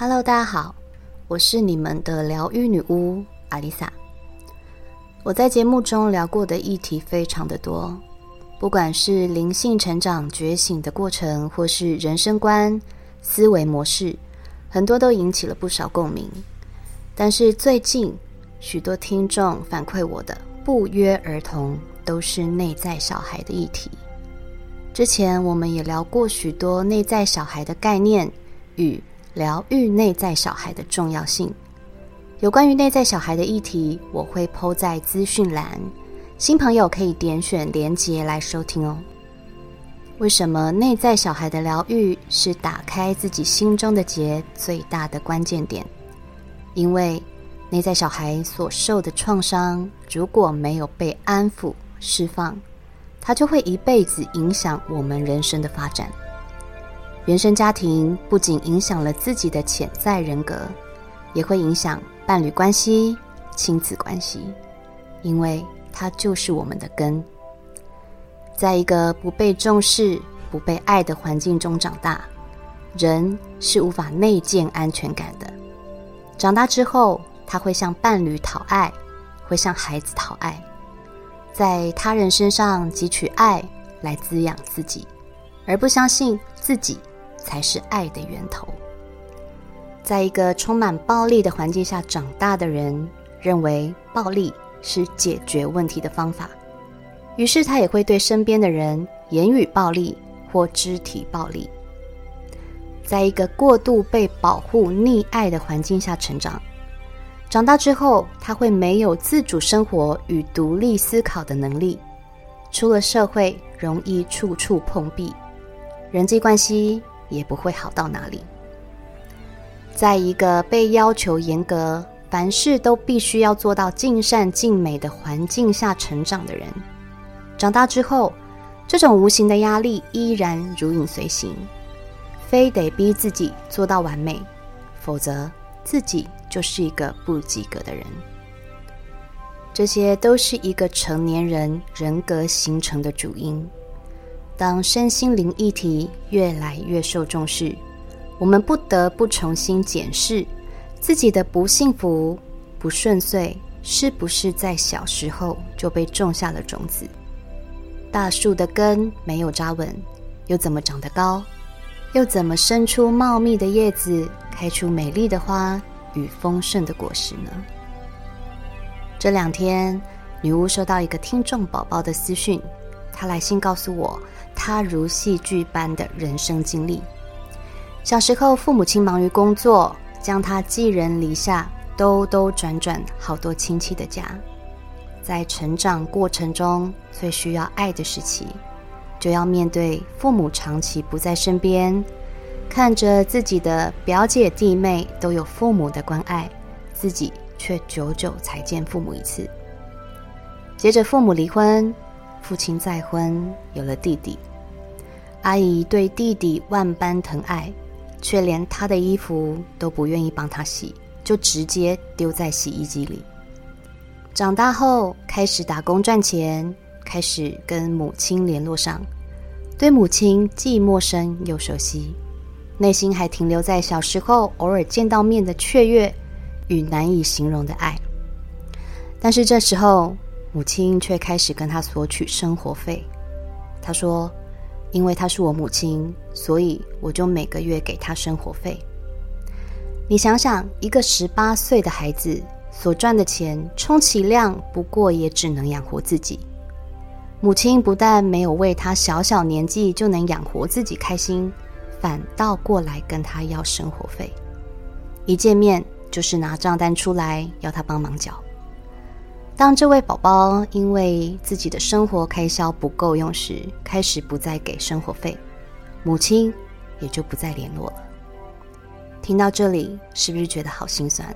Hello，大家好，我是你们的疗愈女巫阿丽萨。我在节目中聊过的议题非常的多，不管是灵性成长、觉醒的过程，或是人生观、思维模式，很多都引起了不少共鸣。但是最近许多听众反馈我的不约而同都是内在小孩的议题。之前我们也聊过许多内在小孩的概念与疗愈内在小孩的重要性。有关于内在小孩的议题，我会抛在资讯栏，新朋友可以点选连结来收听哦。为什么内在小孩的疗愈是打开自己心中的结最大的关键点？因为内在小孩所受的创伤，如果没有被安抚释放，它就会一辈子影响我们人生的发展。原生家庭不仅影响了自己的潜在人格，也会影响伴侣关系、亲子关系，因为它就是我们的根。在一个不被重视、不被爱的环境中长大，人是无法内建安全感的。长大之后，他会向伴侣讨爱，会向孩子讨爱，在他人身上汲取爱来滋养自己，而不相信自己。才是爱的源头。在一个充满暴力的环境下长大的人，认为暴力是解决问题的方法，于是他也会对身边的人言语暴力或肢体暴力。在一个过度被保护、溺爱的环境下成长，长大之后他会没有自主生活与独立思考的能力，出了社会容易处处碰壁，人际关系。也不会好到哪里。在一个被要求严格、凡事都必须要做到尽善尽美的环境下成长的人，长大之后，这种无形的压力依然如影随形，非得逼自己做到完美，否则自己就是一个不及格的人。这些都是一个成年人人格形成的主因。当身心灵议题越来越受重视，我们不得不重新检视自己的不幸福、不顺遂，是不是在小时候就被种下了种子？大树的根没有扎稳，又怎么长得高？又怎么生出茂密的叶子，开出美丽的花与丰盛的果实呢？这两天，女巫收到一个听众宝宝的私讯，他来信告诉我。他如戏剧般的人生经历。小时候，父母亲忙于工作，将他寄人篱下，兜兜转转好多亲戚的家。在成长过程中最需要爱的时期，就要面对父母长期不在身边，看着自己的表姐弟妹都有父母的关爱，自己却久久才见父母一次。接着，父母离婚，父亲再婚，有了弟弟。阿姨对弟弟万般疼爱，却连他的衣服都不愿意帮他洗，就直接丢在洗衣机里。长大后开始打工赚钱，开始跟母亲联络上，对母亲既陌生又熟悉，内心还停留在小时候偶尔见到面的雀跃与难以形容的爱。但是这时候，母亲却开始跟他索取生活费。他说。因为她是我母亲，所以我就每个月给她生活费。你想想，一个十八岁的孩子所赚的钱，充其量不过也只能养活自己。母亲不但没有为他小小年纪就能养活自己开心，反倒过来跟他要生活费。一见面就是拿账单出来要他帮忙缴。当这位宝宝因为自己的生活开销不够用时，开始不再给生活费，母亲也就不再联络了。听到这里，是不是觉得好心酸？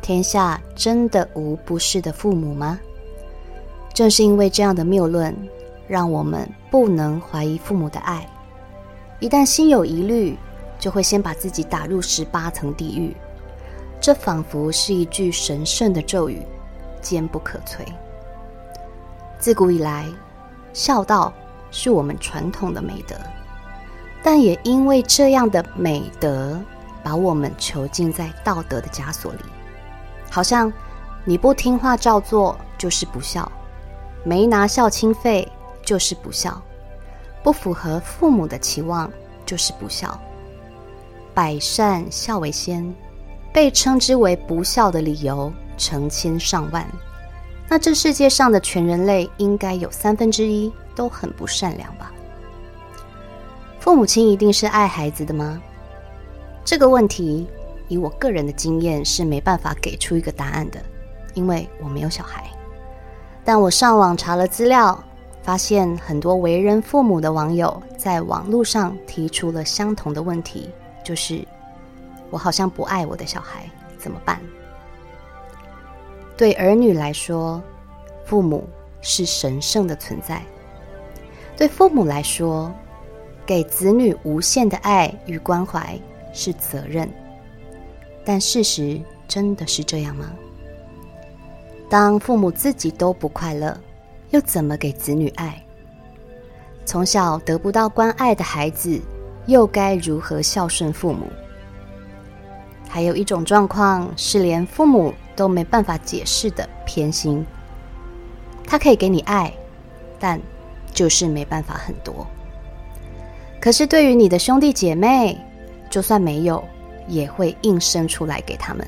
天下真的无不是的父母吗？正是因为这样的谬论，让我们不能怀疑父母的爱。一旦心有疑虑，就会先把自己打入十八层地狱。这仿佛是一句神圣的咒语。坚不可摧。自古以来，孝道是我们传统的美德，但也因为这样的美德，把我们囚禁在道德的枷锁里，好像你不听话照做就是不孝，没拿孝亲费就是不孝，不符合父母的期望就是不孝。百善孝为先，被称之为不孝的理由成千上万。那这世界上的全人类应该有三分之一都很不善良吧？父母亲一定是爱孩子的吗？这个问题，以我个人的经验是没办法给出一个答案的，因为我没有小孩。但我上网查了资料，发现很多为人父母的网友在网络上提出了相同的问题，就是我好像不爱我的小孩，怎么办？对儿女来说，父母是神圣的存在。对父母来说，给子女无限的爱与关怀。是责任，但事实真的是这样吗？当父母自己都不快乐，又怎么给子女爱？从小得不到关爱的孩子，又该如何孝顺父母？还有一种状况是连父母都没办法解释的偏心，他可以给你爱，但就是没办法很多。可是对于你的兄弟姐妹，就算没有，也会硬生出来给他们。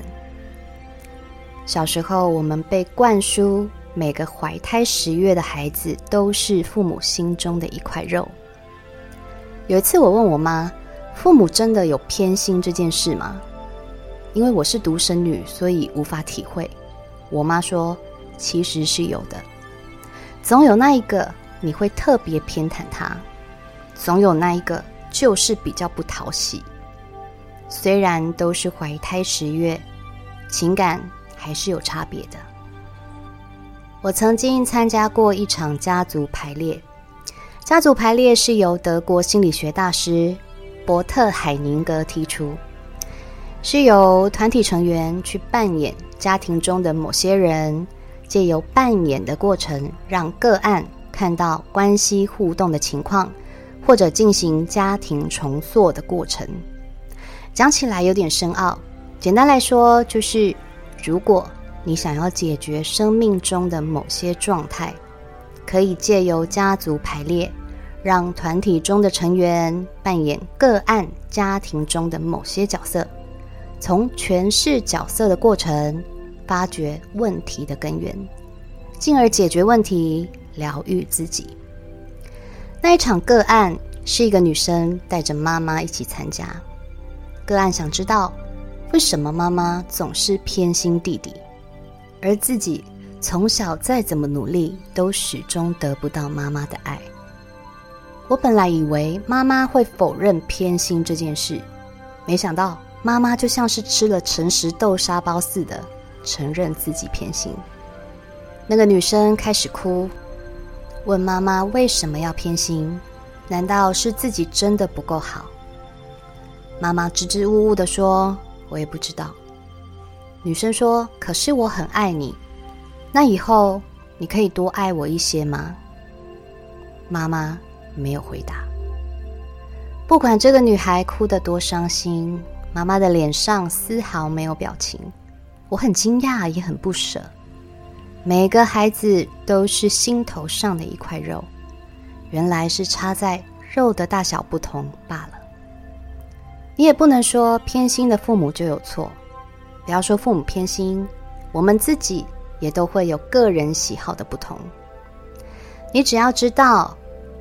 小时候，我们被灌输每个怀胎十月的孩子都是父母心中的一块肉。有一次，我问我妈：“父母真的有偏心这件事吗？”因为我是独生女，所以无法体会。我妈说：“其实是有的，总有那一个你会特别偏袒他，总有那一个就是比较不讨喜。”虽然都是怀胎十月，情感还是有差别的。我曾经参加过一场家族排列，家族排列是由德国心理学大师伯特海宁格提出，是由团体成员去扮演家庭中的某些人，借由扮演的过程，让个案看到关系互动的情况，或者进行家庭重塑的过程。讲起来有点深奥，简单来说就是，如果你想要解决生命中的某些状态，可以借由家族排列，让团体中的成员扮演个案家庭中的某些角色，从诠释角色的过程，发掘问题的根源，进而解决问题，疗愈自己。那一场个案是一个女生带着妈妈一起参加。个案想知道，为什么妈妈总是偏心弟弟，而自己从小再怎么努力，都始终得不到妈妈的爱。我本来以为妈妈会否认偏心这件事，没想到妈妈就像是吃了诚实豆沙包似的，承认自己偏心。那个女生开始哭，问妈妈为什么要偏心？难道是自己真的不够好？妈妈支支吾吾的说：“我也不知道。”女生说：“可是我很爱你，那以后你可以多爱我一些吗？”妈妈没有回答。不管这个女孩哭得多伤心，妈妈的脸上丝毫没有表情。我很惊讶，也很不舍。每个孩子都是心头上的一块肉，原来是差在肉的大小不同罢了。你也不能说偏心的父母就有错，不要说父母偏心，我们自己也都会有个人喜好的不同。你只要知道，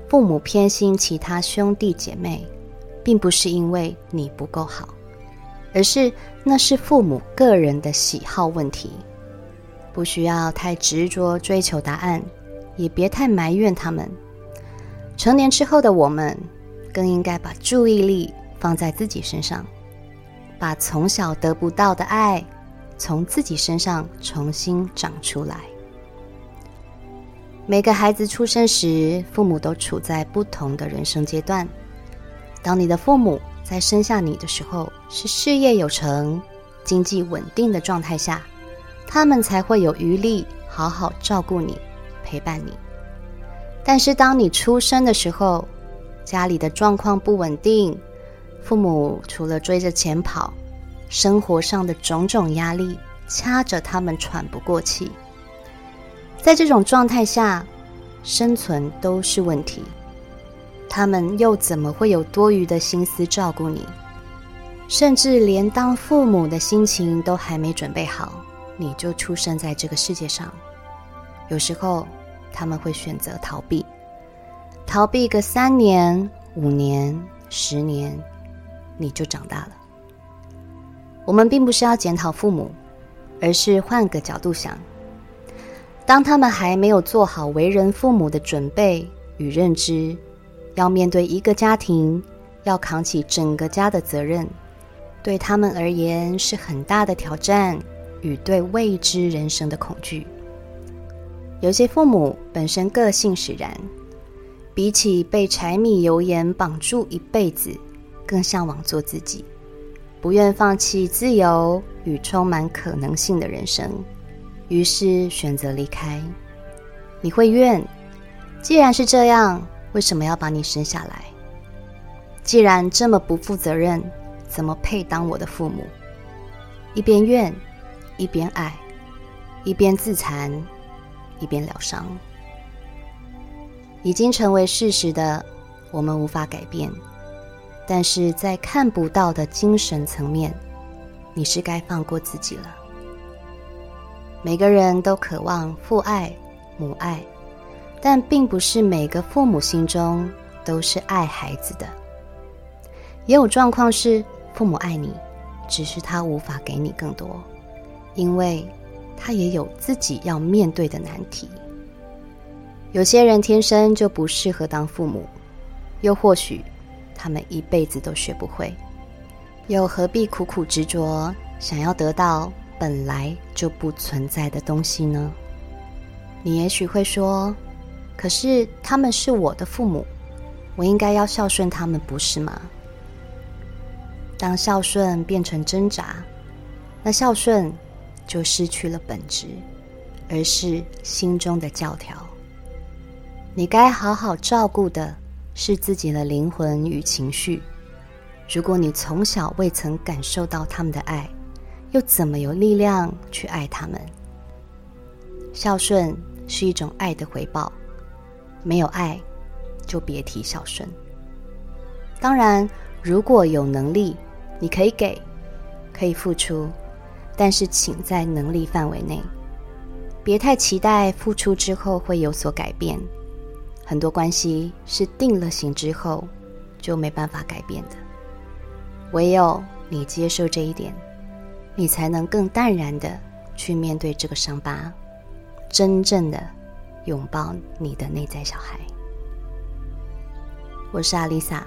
父母偏心其他兄弟姐妹，并不是因为你不够好，而是那是父母个人的喜好问题，不需要太执着追求答案，也别太埋怨他们。成年之后的我们，更应该把注意力。放在自己身上，把从小得不到的爱从自己身上重新长出来。每个孩子出生时，父母都处在不同的人生阶段。当你的父母在生下你的时候是事业有成、经济稳定的状态下，他们才会有余力好好照顾你、陪伴你。但是当你出生的时候，家里的状况不稳定。父母除了追着钱跑，生活上的种种压力掐着他们喘不过气。在这种状态下，生存都是问题。他们又怎么会有多余的心思照顾你？甚至连当父母的心情都还没准备好，你就出生在这个世界上。有时候他们会选择逃避，逃避个三年、五年、十年，你就长大了。我们并不是要检讨父母，而是换个角度想：当他们还没有做好为人父母的准备与认知，要面对一个家庭，要扛起整个家的责任。对他们而言是很大的挑战与对未知人生的恐惧。有些父母本身个性使然，比起被柴米油盐绑住一辈子，更向往做自己，不愿放弃自由与充满可能性的人生，于是选择离开。你会怨，既然是这样，为什么要把你生下来？既然这么不负责任。怎么配当我的父母？一边怨，一边爱，一边自残，一边疗伤。已经成为事实的，我们无法改变。但是在看不到的精神层面，你是该放过自己了。每个人都渴望父爱、母爱，但并不是每个父母心中都是爱孩子的。也有状况是。父母爱你，只是他无法给你更多，因为他也有自己要面对的难题。有些人天生就不适合当父母，又或许他们一辈子都学不会，又何必苦苦执着，想要得到本来就不存在的东西呢？你也许会说：“可是他们是我的父母，我应该要孝顺他们，不是吗？”当孝顺变成挣扎，那孝顺就失去了本质，而是心中的教条。你该好好照顾的是自己的灵魂与情绪。如果你从小未曾感受到他们的爱，又怎么有力量去爱他们？孝顺是一种爱的回报，没有爱，就别提孝顺。当然，如果有能力。你可以给，可以付出，但是请在能力范围内，别太期待付出之后会有所改变。很多关系是定了型之后就没办法改变的。唯有你接受这一点，你才能更淡然的去面对这个伤疤，真正的拥抱你的内在小孩。我是阿丽萨，